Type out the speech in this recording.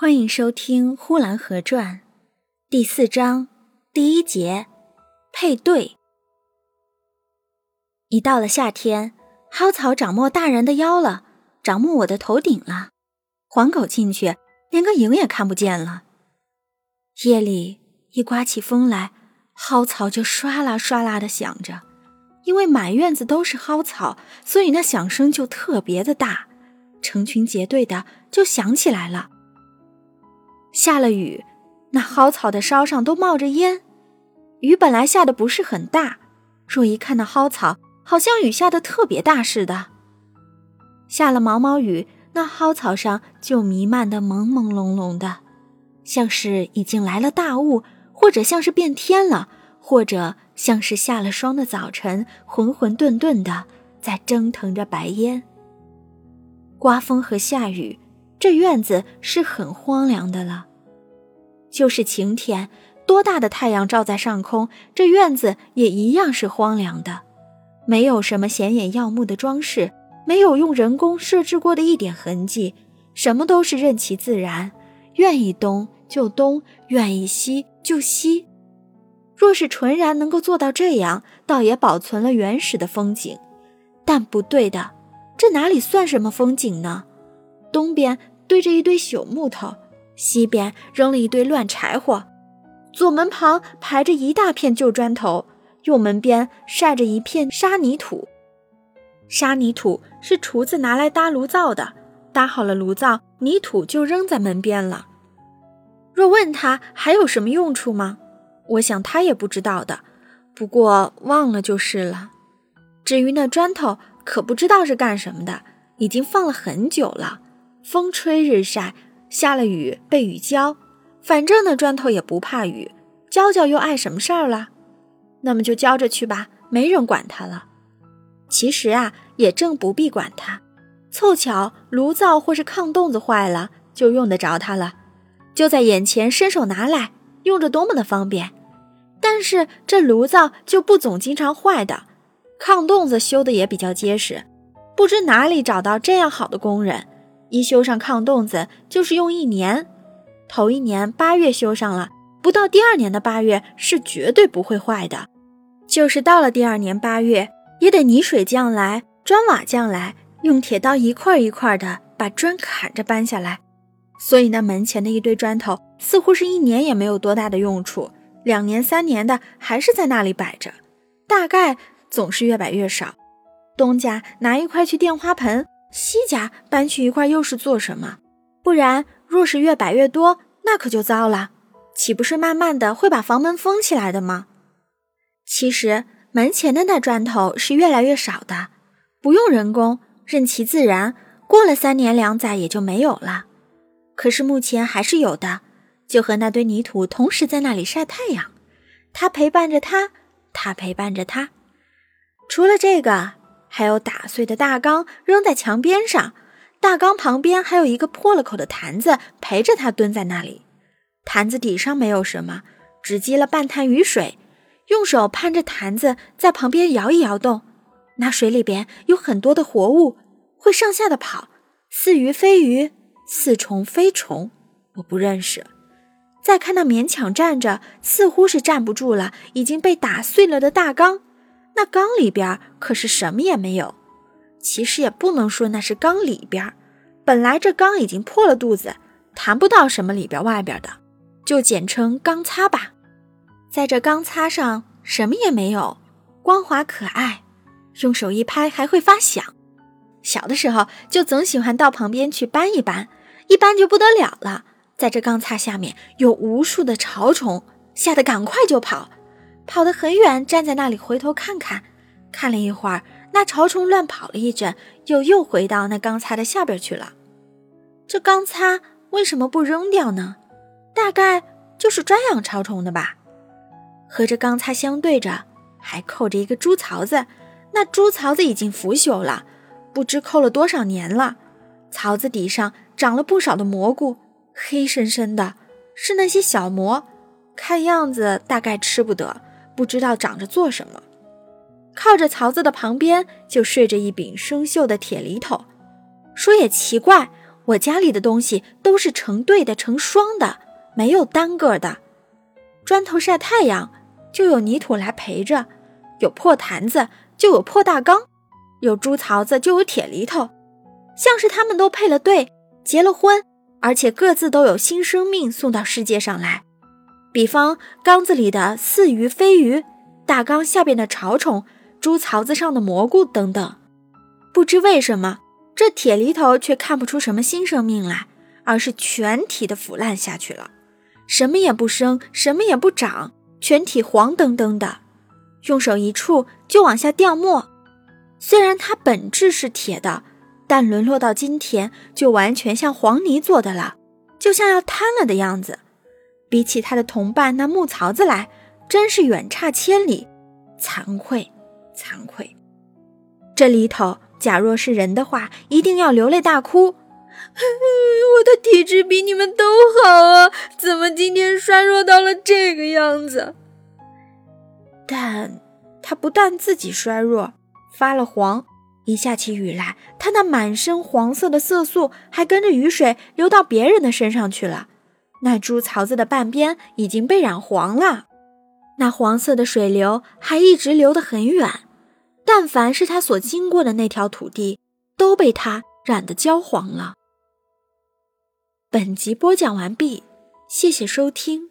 欢迎收听《呼兰河传》第四章第一节配对。一到了夏天，蒿草长没大人的腰了，长没我的头顶了。黄狗进去，连个影也看不见了。夜里一刮起风来，蒿草就唰啦唰啦的响着。因为满院子都是蒿草，所以那响声就特别的大，成群结队的就响起来了。下了雨，那蒿草的梢上都冒着烟。雨本来下的不是很大，若一看那蒿草，好像雨下的特别大似的。下了毛毛雨，那蒿草上就弥漫的朦朦胧胧的，像是已经来了大雾，或者像是变天了，或者像是下了霜的早晨，浑浑沌沌的在蒸腾着白烟。刮风和下雨，这院子是很荒凉的了。就是晴天，多大的太阳照在上空，这院子也一样是荒凉的，没有什么显眼耀目的装饰，没有用人工设置过的一点痕迹，什么都是任其自然，愿意东就东，愿意西就西。若是纯然能够做到这样，倒也保存了原始的风景。但不对的，这哪里算什么风景呢？东边堆着一堆朽木头。西边扔了一堆乱柴火，左门旁排着一大片旧砖头，右门边晒着一片沙泥土。沙泥土是厨子拿来搭炉灶的，搭好了炉灶，泥土就扔在门边了。若问他还有什么用处吗？我想他也不知道的，不过忘了就是了。至于那砖头，可不知道是干什么的，已经放了很久了，风吹日晒。下了雨被雨浇，反正那砖头也不怕雨，浇浇又碍什么事儿了？那么就浇着去吧，没人管它了。其实啊，也正不必管它，凑巧炉灶或是炕洞子坏了，就用得着它了，就在眼前伸手拿来，用着多么的方便。但是这炉灶就不总经常坏的，炕洞子修的也比较结实，不知哪里找到这样好的工人。一修上炕洞子就是用一年，头一年八月修上了，不到第二年的八月是绝对不会坏的。就是到了第二年八月，也得泥水匠来，砖瓦匠来，用铁刀一块一块的把砖砍着搬下来。所以那门前的一堆砖头，似乎是一年也没有多大的用处，两年三年的还是在那里摆着，大概总是越摆越少。东家拿一块去垫花盆。西家搬去一块又是做什么？不然若是越摆越多，那可就糟了，岂不是慢慢的会把房门封起来的吗？其实门前的那砖头是越来越少的，不用人工，任其自然，过了三年两载也就没有了。可是目前还是有的，就和那堆泥土同时在那里晒太阳，它陪伴着他，他陪伴着他。除了这个。还有打碎的大缸扔在墙边上，大缸旁边还有一个破了口的坛子陪着他蹲在那里。坛子底上没有什么，只积了半滩雨水。用手攀着坛子在旁边摇一摇动，那水里边有很多的活物，会上下的跑，似鱼非鱼，似虫非虫，我不认识。再看那勉强站着，似乎是站不住了，已经被打碎了的大缸。那缸里边可是什么也没有，其实也不能说那是缸里边，本来这缸已经破了肚子，谈不到什么里边外边的，就简称缸擦吧。在这缸擦上什么也没有，光滑可爱，用手一拍还会发响。小的时候就总喜欢到旁边去搬一搬，一搬就不得了了。在这缸擦下面有无数的潮虫，吓得赶快就跑。跑得很远，站在那里回头看看，看了一会儿，那潮虫乱跑了一阵，又又回到那钢擦的下边去了。这钢擦为什么不扔掉呢？大概就是专养潮虫的吧。和这钢擦相对着，还扣着一个猪槽子，那猪槽子已经腐朽了，不知扣了多少年了。槽子底上长了不少的蘑菇，黑深深的，是那些小蘑，看样子大概吃不得。不知道长着做什么，靠着槽子的旁边就睡着一柄生锈的铁犁头。说也奇怪，我家里的东西都是成对的、成双的，没有单个的。砖头晒太阳，就有泥土来陪着；有破坛子，就有破大缸；有猪槽子，就有铁犁头。像是他们都配了对，结了婚，而且各自都有新生命送到世界上来。比方缸子里的似鱼非鱼，大缸下边的潮虫，猪槽子上的蘑菇等等。不知为什么。这铁犁头却看不出什么新生命来，而是全体的腐烂下去了，什么也不生，什么也不长，全体黄澄澄的，用手一触就往下掉沫。虽然它本质是铁的，但沦落到今天就完全像黄泥做的了，就像要瘫了的样子。比起他的同伴那木槽子来，真是远差千里，惭愧，惭愧。这里头。假若是人的话，一定要流泪大哭。我的体质比你们都好啊，怎么今天衰弱到了这个样子？但他不但自己衰弱，发了黄，一下起雨来，他那满身黄色的色素还跟着雨水流到别人的身上去了。那株槽子的半边已经被染黄了，那黄色的水流还一直流得很远。但凡是他所经过的那条土地，都被他染得焦黄了。本集播讲完毕，谢谢收听。